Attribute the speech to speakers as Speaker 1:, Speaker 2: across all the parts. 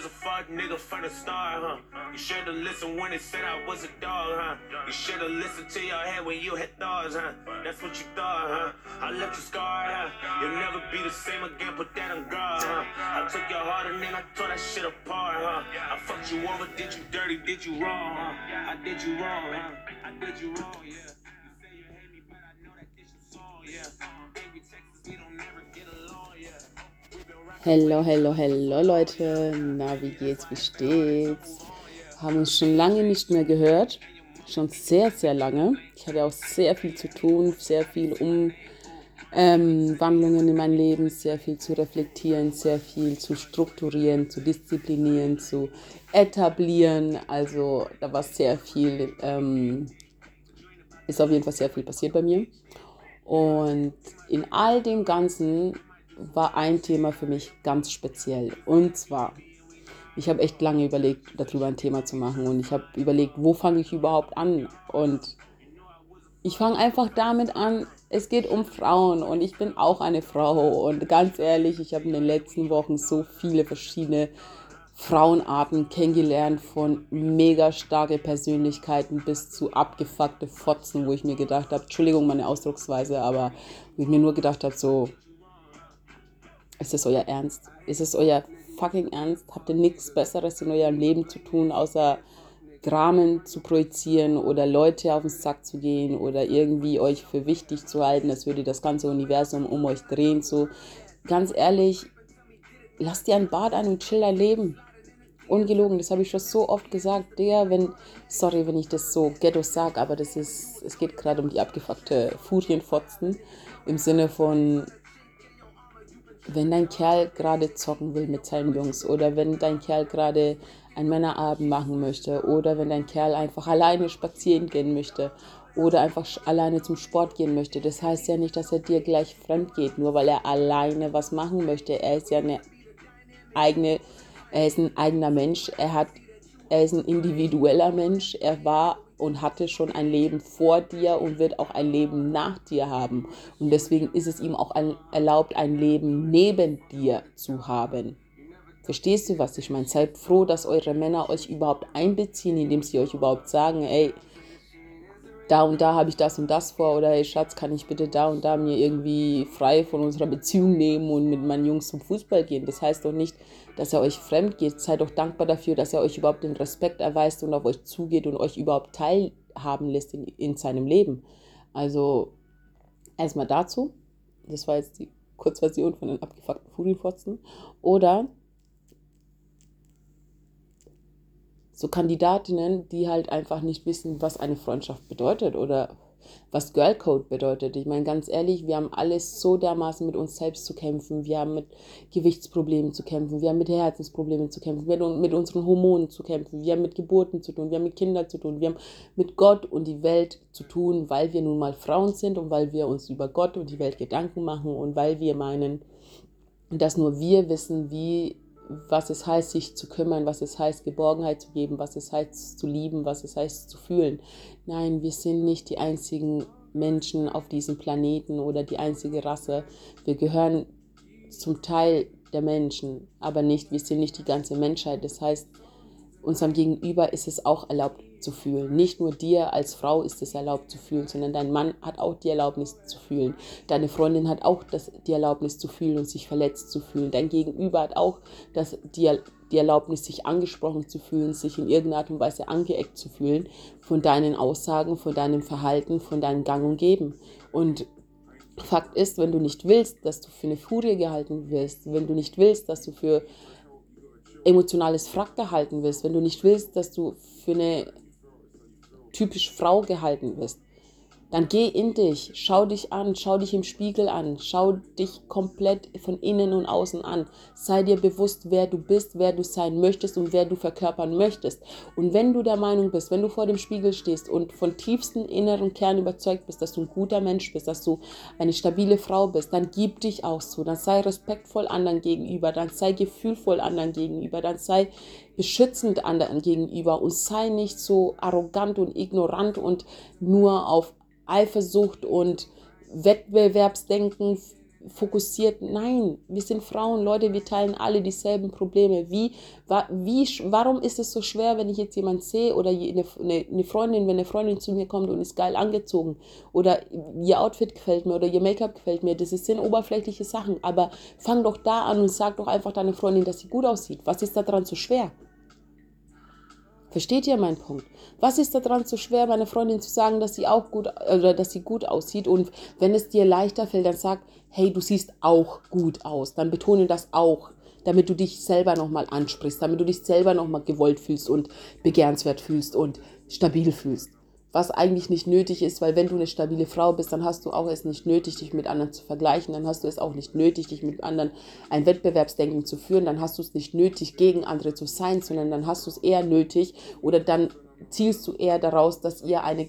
Speaker 1: was a fuck nigga from the start, huh? You should've listened when they said I was a dog, huh? You should've listened to your head when you had thoughts, huh? That's what you thought, huh? I left you scarred, huh? You'll never be the same again, put that on guard, huh? I took your heart and then I tore that shit apart, huh? I fucked you over, did you dirty, did you wrong, huh? I did you wrong, huh? I did you wrong, yeah. You say you hate me, but I know that this song, yeah. Baby Texas, we don't never get.
Speaker 2: Hello, hello, hello Leute. Na, wie geht's, wie steht's? Haben uns schon lange nicht mehr gehört. Schon sehr, sehr lange. Ich hatte auch sehr viel zu tun, sehr viel Umwandlungen ähm, in meinem Leben, sehr viel zu reflektieren, sehr viel zu strukturieren, zu disziplinieren, zu etablieren. Also da war sehr viel, ähm, ist auf jeden Fall sehr viel passiert bei mir. Und in all dem Ganzen war ein Thema für mich ganz speziell. Und zwar, ich habe echt lange überlegt, darüber ein Thema zu machen. Und ich habe überlegt, wo fange ich überhaupt an? Und ich fange einfach damit an, es geht um Frauen und ich bin auch eine Frau. Und ganz ehrlich, ich habe in den letzten Wochen so viele verschiedene Frauenarten kennengelernt, von mega starke Persönlichkeiten bis zu abgefuckte Fotzen, wo ich mir gedacht habe, Entschuldigung meine Ausdrucksweise, aber wo ich mir nur gedacht habe, so, ist es euer Ernst? Ist es euer fucking Ernst? Habt ihr nichts Besseres in eurem Leben zu tun, außer Dramen zu projizieren oder Leute auf den Sack zu gehen oder irgendwie euch für wichtig zu halten, als würde das ganze Universum um euch drehen. So, ganz ehrlich, lasst dir ein Bad ein und chill dein Leben. Ungelogen, das habe ich schon so oft gesagt. Der, wenn, sorry, wenn ich das so ghetto sage, aber das ist, es geht gerade um die abgefuckte Furienfotzen im Sinne von, wenn dein Kerl gerade zocken will mit seinen Jungs oder wenn dein Kerl gerade einen Männerabend machen möchte oder wenn dein Kerl einfach alleine spazieren gehen möchte oder einfach alleine zum Sport gehen möchte. Das heißt ja nicht, dass er dir gleich fremd geht, nur weil er alleine was machen möchte. Er ist ja eine eigene, er ist ein eigener Mensch, er hat, er ist ein individueller Mensch, er war und hatte schon ein Leben vor dir und wird auch ein Leben nach dir haben. Und deswegen ist es ihm auch ein, erlaubt, ein Leben neben dir zu haben. Verstehst du, was ich meine? Seid froh, dass eure Männer euch überhaupt einbeziehen, indem sie euch überhaupt sagen, ey, da und da habe ich das und das vor oder hey Schatz, kann ich bitte da und da mir irgendwie frei von unserer Beziehung nehmen und mit meinen Jungs zum Fußball gehen. Das heißt doch nicht, dass er euch fremd geht. Seid doch dankbar dafür, dass er euch überhaupt den Respekt erweist und auf euch zugeht und euch überhaupt teilhaben lässt in, in seinem Leben. Also erstmal dazu. Das war jetzt die Kurzversion von den abgefuckten Furienfotzen. Oder so Kandidatinnen, die halt einfach nicht wissen, was eine Freundschaft bedeutet oder was Girlcode bedeutet. Ich meine, ganz ehrlich, wir haben alles so dermaßen mit uns selbst zu kämpfen. Wir haben mit Gewichtsproblemen zu kämpfen. Wir haben mit Herzensproblemen zu kämpfen. Wir haben mit unseren Hormonen zu kämpfen. Wir haben mit Geburten zu tun. Wir haben mit Kindern zu tun. Wir haben mit Gott und die Welt zu tun, weil wir nun mal Frauen sind und weil wir uns über Gott und die Welt Gedanken machen und weil wir meinen, dass nur wir wissen, wie was es heißt, sich zu kümmern, was es heißt, Geborgenheit zu geben, was es heißt, zu lieben, was es heißt, zu fühlen. Nein, wir sind nicht die einzigen Menschen auf diesem Planeten oder die einzige Rasse. Wir gehören zum Teil der Menschen, aber nicht, wir sind nicht die ganze Menschheit. Das heißt, unserem Gegenüber ist es auch erlaubt, zu fühlen. Nicht nur dir als Frau ist es erlaubt zu fühlen, sondern dein Mann hat auch die Erlaubnis zu fühlen. Deine Freundin hat auch das, die Erlaubnis zu fühlen und sich verletzt zu fühlen. Dein Gegenüber hat auch das, die, die Erlaubnis, sich angesprochen zu fühlen, sich in irgendeiner Art und Weise angeeckt zu fühlen von deinen Aussagen, von deinem Verhalten, von deinem Gang und Geben. Und Fakt ist, wenn du nicht willst, dass du für eine Furie gehalten wirst, wenn du nicht willst, dass du für emotionales Frack gehalten wirst, wenn du nicht willst, dass du für eine typisch Frau gehalten wirst, dann geh in dich, schau dich an, schau dich im Spiegel an, schau dich komplett von innen und außen an. Sei dir bewusst, wer du bist, wer du sein möchtest und wer du verkörpern möchtest. Und wenn du der Meinung bist, wenn du vor dem Spiegel stehst und von tiefstem inneren Kern überzeugt bist, dass du ein guter Mensch bist, dass du eine stabile Frau bist, dann gib dich auch so, dann sei respektvoll anderen gegenüber, dann sei gefühlvoll anderen gegenüber, dann sei beschützend anderen gegenüber und sei nicht so arrogant und ignorant und nur auf Eifersucht und Wettbewerbsdenken fokussiert. Nein, wir sind Frauen, Leute, wir teilen alle dieselben Probleme. Wie, wie, warum ist es so schwer, wenn ich jetzt jemanden sehe oder eine, eine Freundin, wenn eine Freundin zu mir kommt und ist geil angezogen oder ihr Outfit gefällt mir oder ihr Make-up gefällt mir, das sind oberflächliche Sachen, aber fang doch da an und sag doch einfach deiner Freundin, dass sie gut aussieht. Was ist daran so schwer? Versteht ihr meinen Punkt? Was ist daran so schwer, meiner Freundin zu sagen, dass sie auch gut oder dass sie gut aussieht? Und wenn es dir leichter fällt, dann sag, hey, du siehst auch gut aus. Dann betone das auch, damit du dich selber nochmal ansprichst, damit du dich selber nochmal gewollt fühlst und begehrenswert fühlst und stabil fühlst was eigentlich nicht nötig ist, weil wenn du eine stabile Frau bist, dann hast du auch es nicht nötig, dich mit anderen zu vergleichen, dann hast du es auch nicht nötig, dich mit anderen ein Wettbewerbsdenken zu führen, dann hast du es nicht nötig, gegen andere zu sein, sondern dann hast du es eher nötig oder dann zielst du eher daraus, dass ihr eine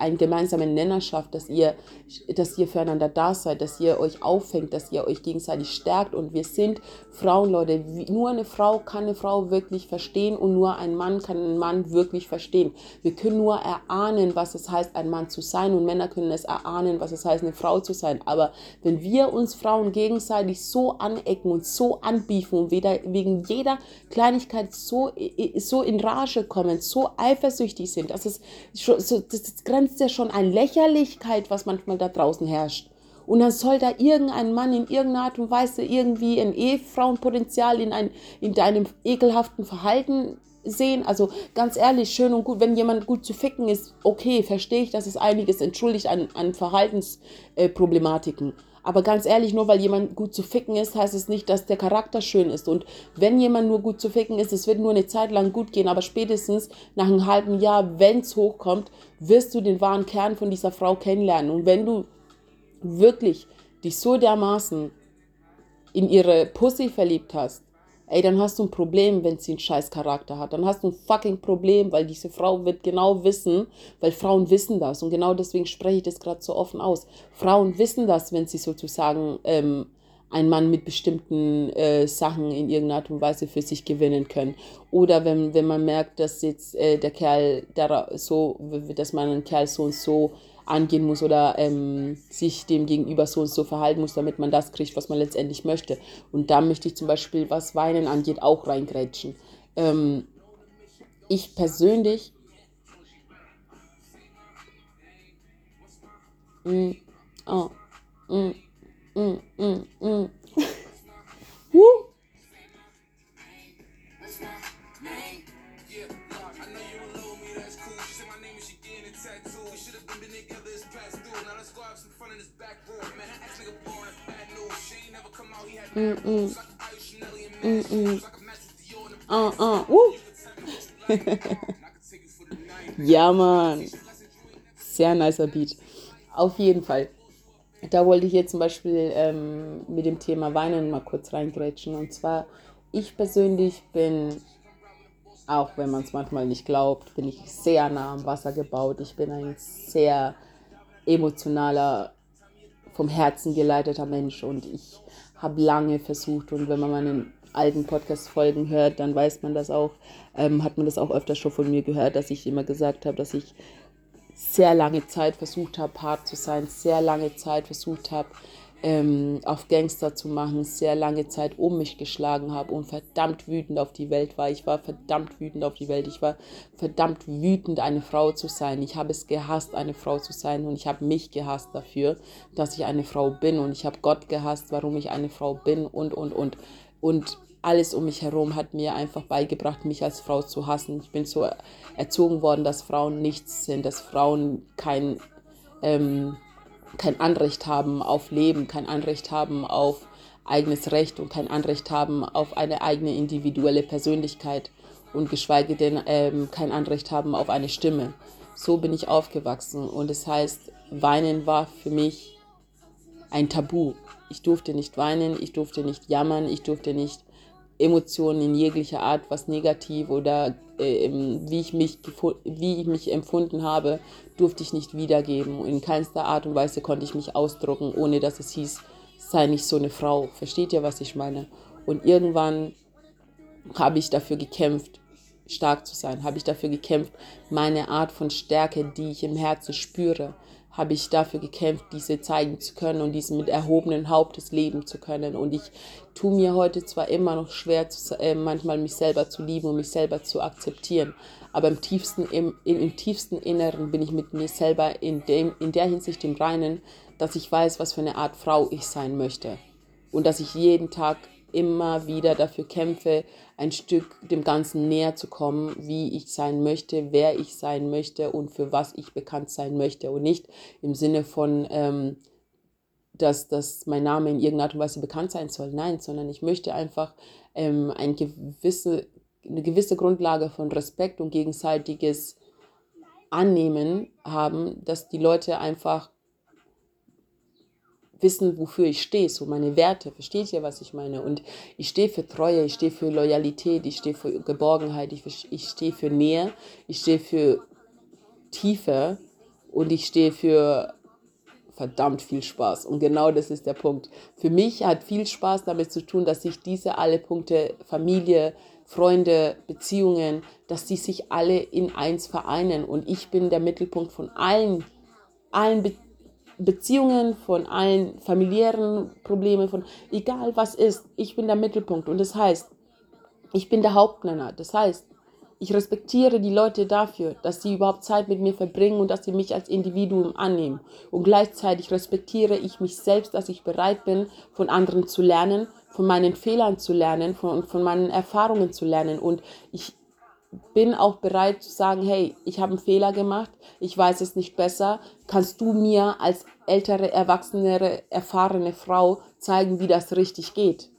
Speaker 2: einen gemeinsamen Nenner schafft, dass ihr, dass ihr füreinander da seid, dass ihr euch auffängt, dass ihr euch gegenseitig stärkt. Und wir sind Frauen, Leute. Nur eine Frau kann eine Frau wirklich verstehen und nur ein Mann kann einen Mann wirklich verstehen. Wir können nur erahnen, was es heißt, ein Mann zu sein und Männer können es erahnen, was es heißt, eine Frau zu sein. Aber wenn wir uns Frauen gegenseitig so anecken und so anbiefen und wegen jeder Kleinigkeit so, so in Rage kommen, so eifersüchtig sind, dass es das, das grenzt grenzt ja schon an Lächerlichkeit, was manchmal da draußen herrscht. Und dann soll da irgendein Mann in irgendeiner Art und Weise irgendwie ein Ehefrauenpotenzial in, ein, in deinem ekelhaften Verhalten sehen. Also ganz ehrlich, schön und gut, wenn jemand gut zu ficken ist, okay, verstehe ich, dass es einiges entschuldigt an, an Verhaltensproblematiken. Äh, aber ganz ehrlich, nur weil jemand gut zu ficken ist, heißt es nicht, dass der Charakter schön ist. Und wenn jemand nur gut zu ficken ist, es wird nur eine Zeit lang gut gehen, aber spätestens nach einem halben Jahr, wenn es hochkommt, wirst du den wahren Kern von dieser Frau kennenlernen. Und wenn du wirklich dich so dermaßen in ihre Pussy verliebt hast, ey, dann hast du ein Problem, wenn sie einen scheiß Charakter hat. Dann hast du ein fucking Problem, weil diese Frau wird genau wissen, weil Frauen wissen das und genau deswegen spreche ich das gerade so offen aus. Frauen wissen das, wenn sie sozusagen ähm, einen Mann mit bestimmten äh, Sachen in irgendeiner Art und Weise für sich gewinnen können. Oder wenn, wenn man merkt, dass jetzt äh, der Kerl der so, dass man einen Kerl so und so angehen muss oder ähm, sich dem gegenüber so und so verhalten muss, damit man das kriegt, was man letztendlich möchte. Und da möchte ich zum Beispiel, was Weinen angeht, auch reingrätschen. Ähm, ich persönlich mm, oh, ja, Mann. Sehr nicer Beat. Auf jeden Fall. Da wollte ich jetzt zum Beispiel ähm, mit dem Thema Weinen mal kurz reingrätschen. Und zwar, ich persönlich bin, auch wenn man es manchmal nicht glaubt, bin ich sehr nah am Wasser gebaut. Ich bin ein sehr emotionaler, vom Herzen geleiteter Mensch und ich habe lange versucht und wenn man meinen alten Podcast-Folgen hört, dann weiß man das auch, ähm, hat man das auch öfter schon von mir gehört, dass ich immer gesagt habe, dass ich sehr lange Zeit versucht habe, hart zu sein, sehr lange Zeit versucht habe, ähm, auf Gangster zu machen, sehr lange Zeit um mich geschlagen habe und verdammt wütend auf die Welt war. Ich war verdammt wütend auf die Welt. Ich war verdammt wütend, eine Frau zu sein. Ich habe es gehasst, eine Frau zu sein und ich habe mich gehasst dafür, dass ich eine Frau bin und ich habe Gott gehasst, warum ich eine Frau bin und, und, und. Und alles um mich herum hat mir einfach beigebracht, mich als Frau zu hassen. Ich bin so erzogen worden, dass Frauen nichts sind, dass Frauen kein... Ähm, kein Anrecht haben auf Leben, kein Anrecht haben auf eigenes Recht und kein Anrecht haben auf eine eigene individuelle Persönlichkeit und geschweige denn ähm, kein Anrecht haben auf eine Stimme. So bin ich aufgewachsen und das heißt, weinen war für mich ein Tabu. Ich durfte nicht weinen, ich durfte nicht jammern, ich durfte nicht Emotionen in jeglicher Art, was negativ oder äh, wie, ich mich, wie ich mich empfunden habe, durfte ich nicht wiedergeben. In keinster Art und Weise konnte ich mich ausdrucken, ohne dass es hieß, sei nicht so eine Frau. Versteht ihr, was ich meine? Und irgendwann habe ich dafür gekämpft, stark zu sein, habe ich dafür gekämpft, meine Art von Stärke, die ich im Herzen spüre, habe ich dafür gekämpft, diese zeigen zu können und diesen mit erhobenen Hauptes leben zu können. Und ich tue mir heute zwar immer noch schwer, zu, äh, manchmal mich selber zu lieben und mich selber zu akzeptieren, aber im tiefsten, im, im, im tiefsten Inneren bin ich mit mir selber in, dem, in der Hinsicht im Reinen, dass ich weiß, was für eine Art Frau ich sein möchte. Und dass ich jeden Tag immer wieder dafür kämpfe, ein Stück dem Ganzen näher zu kommen, wie ich sein möchte, wer ich sein möchte und für was ich bekannt sein möchte. Und nicht im Sinne von, ähm, dass, dass mein Name in irgendeiner Art und Weise bekannt sein soll. Nein, sondern ich möchte einfach ähm, ein gewisse, eine gewisse Grundlage von Respekt und gegenseitiges Annehmen haben, dass die Leute einfach wissen, wofür ich stehe, so meine Werte. Versteht ihr, was ich meine? Und ich stehe für Treue, ich stehe für Loyalität, ich stehe für Geborgenheit, ich, ich stehe für Nähe, ich stehe für Tiefe und ich stehe für verdammt viel Spaß. Und genau das ist der Punkt. Für mich hat viel Spaß damit zu tun, dass sich diese alle Punkte, Familie, Freunde, Beziehungen, dass die sich alle in eins vereinen. Und ich bin der Mittelpunkt von allen, allen Beziehungen Beziehungen, von allen familiären Problemen, von egal was ist, ich bin der Mittelpunkt. Und das heißt, ich bin der Hauptnenner. Das heißt, ich respektiere die Leute dafür, dass sie überhaupt Zeit mit mir verbringen und dass sie mich als Individuum annehmen. Und gleichzeitig respektiere ich mich selbst, dass ich bereit bin, von anderen zu lernen, von meinen Fehlern zu lernen, von, von meinen Erfahrungen zu lernen. Und ich bin auch bereit zu sagen, hey, ich habe einen Fehler gemacht, ich weiß es nicht besser, kannst du mir als ältere, erwachsenere, erfahrene Frau zeigen, wie das richtig geht?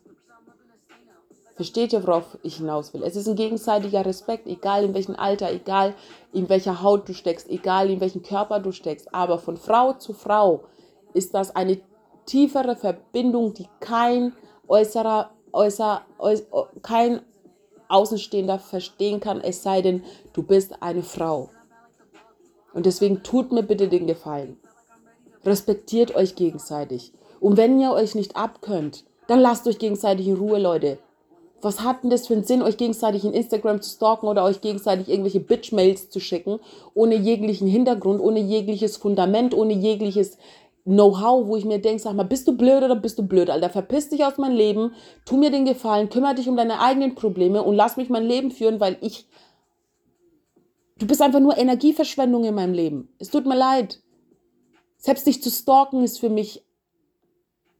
Speaker 2: Versteht ihr, worauf ich hinaus will? Es ist ein gegenseitiger Respekt, egal in welchem Alter, egal in welcher Haut du steckst, egal in welchem Körper du steckst. Aber von Frau zu Frau ist das eine tiefere Verbindung, die kein äußerer, äußer, äußer kein Außenstehender verstehen kann, es sei denn, du bist eine Frau. Und deswegen tut mir bitte den Gefallen. Respektiert euch gegenseitig. Und wenn ihr euch nicht abkönnt, dann lasst euch gegenseitig in Ruhe, Leute. Was hat denn das für einen Sinn, euch gegenseitig in Instagram zu stalken oder euch gegenseitig irgendwelche Bitch-Mails zu schicken, ohne jeglichen Hintergrund, ohne jegliches Fundament, ohne jegliches Know-how, wo ich mir denke, sag mal, bist du blöd oder bist du blöd, Alter? Verpiss dich aus meinem Leben, tu mir den Gefallen, kümmere dich um deine eigenen Probleme und lass mich mein Leben führen, weil ich. Du bist einfach nur Energieverschwendung in meinem Leben. Es tut mir leid. Selbst dich zu stalken ist für mich,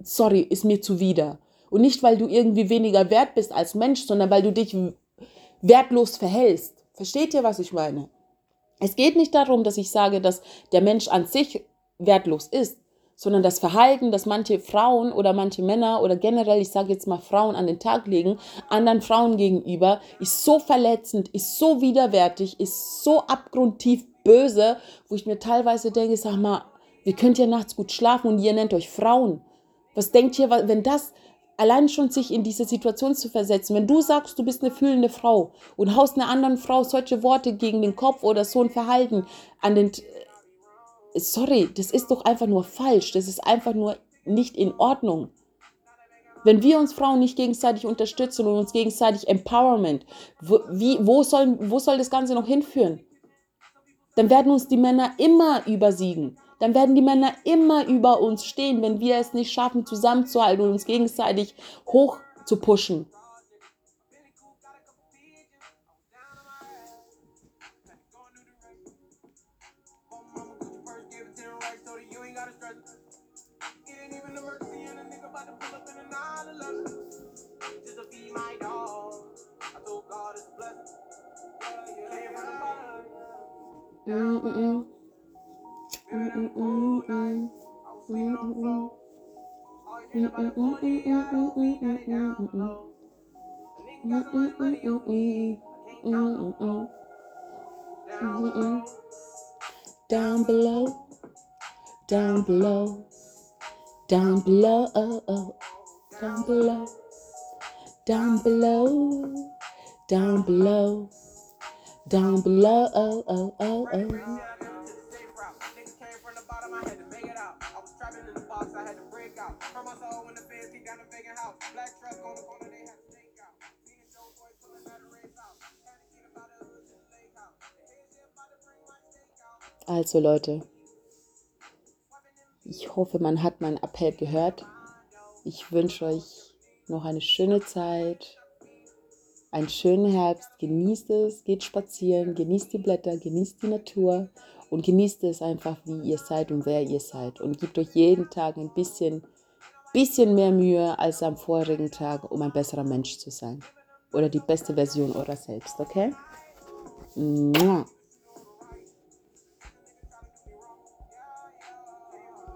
Speaker 2: sorry, ist mir zuwider. Und nicht, weil du irgendwie weniger wert bist als Mensch, sondern weil du dich wertlos verhältst. Versteht ihr, was ich meine? Es geht nicht darum, dass ich sage, dass der Mensch an sich wertlos ist sondern das Verhalten, das manche Frauen oder manche Männer oder generell, ich sage jetzt mal Frauen an den Tag legen, anderen Frauen gegenüber, ist so verletzend, ist so widerwärtig, ist so abgrundtief böse, wo ich mir teilweise denke, sag mal, ihr könnt ja nachts gut schlafen und ihr nennt euch Frauen. Was denkt ihr, wenn das allein schon sich in diese Situation zu versetzen, wenn du sagst, du bist eine fühlende Frau und haust einer anderen Frau solche Worte gegen den Kopf oder so ein Verhalten an den sorry, das ist doch einfach nur falsch. Das ist einfach nur nicht in Ordnung. Wenn wir uns Frauen nicht gegenseitig unterstützen und uns gegenseitig Empowerment, wo, wie, wo, soll, wo soll das Ganze noch hinführen? Dann werden uns die Männer immer übersiegen. Dann werden die Männer immer über uns stehen, wenn wir es nicht schaffen, zusammenzuhalten und uns gegenseitig hoch zu pushen. Down below, down below, down below, down below, down below, down below. Down below. Oh, oh, oh, oh. Also Leute, Ich hoffe, man hat meinen Appell gehört. Ich wünsche euch noch eine schöne Zeit, einen schönen Herbst. Genießt es, geht spazieren, genießt die Blätter, genießt die Natur und genießt es einfach, wie ihr seid und wer ihr seid. Und gebt euch jeden Tag ein bisschen, bisschen mehr Mühe als am vorigen Tag, um ein besserer Mensch zu sein. Oder die beste Version eurer selbst, okay? Mua.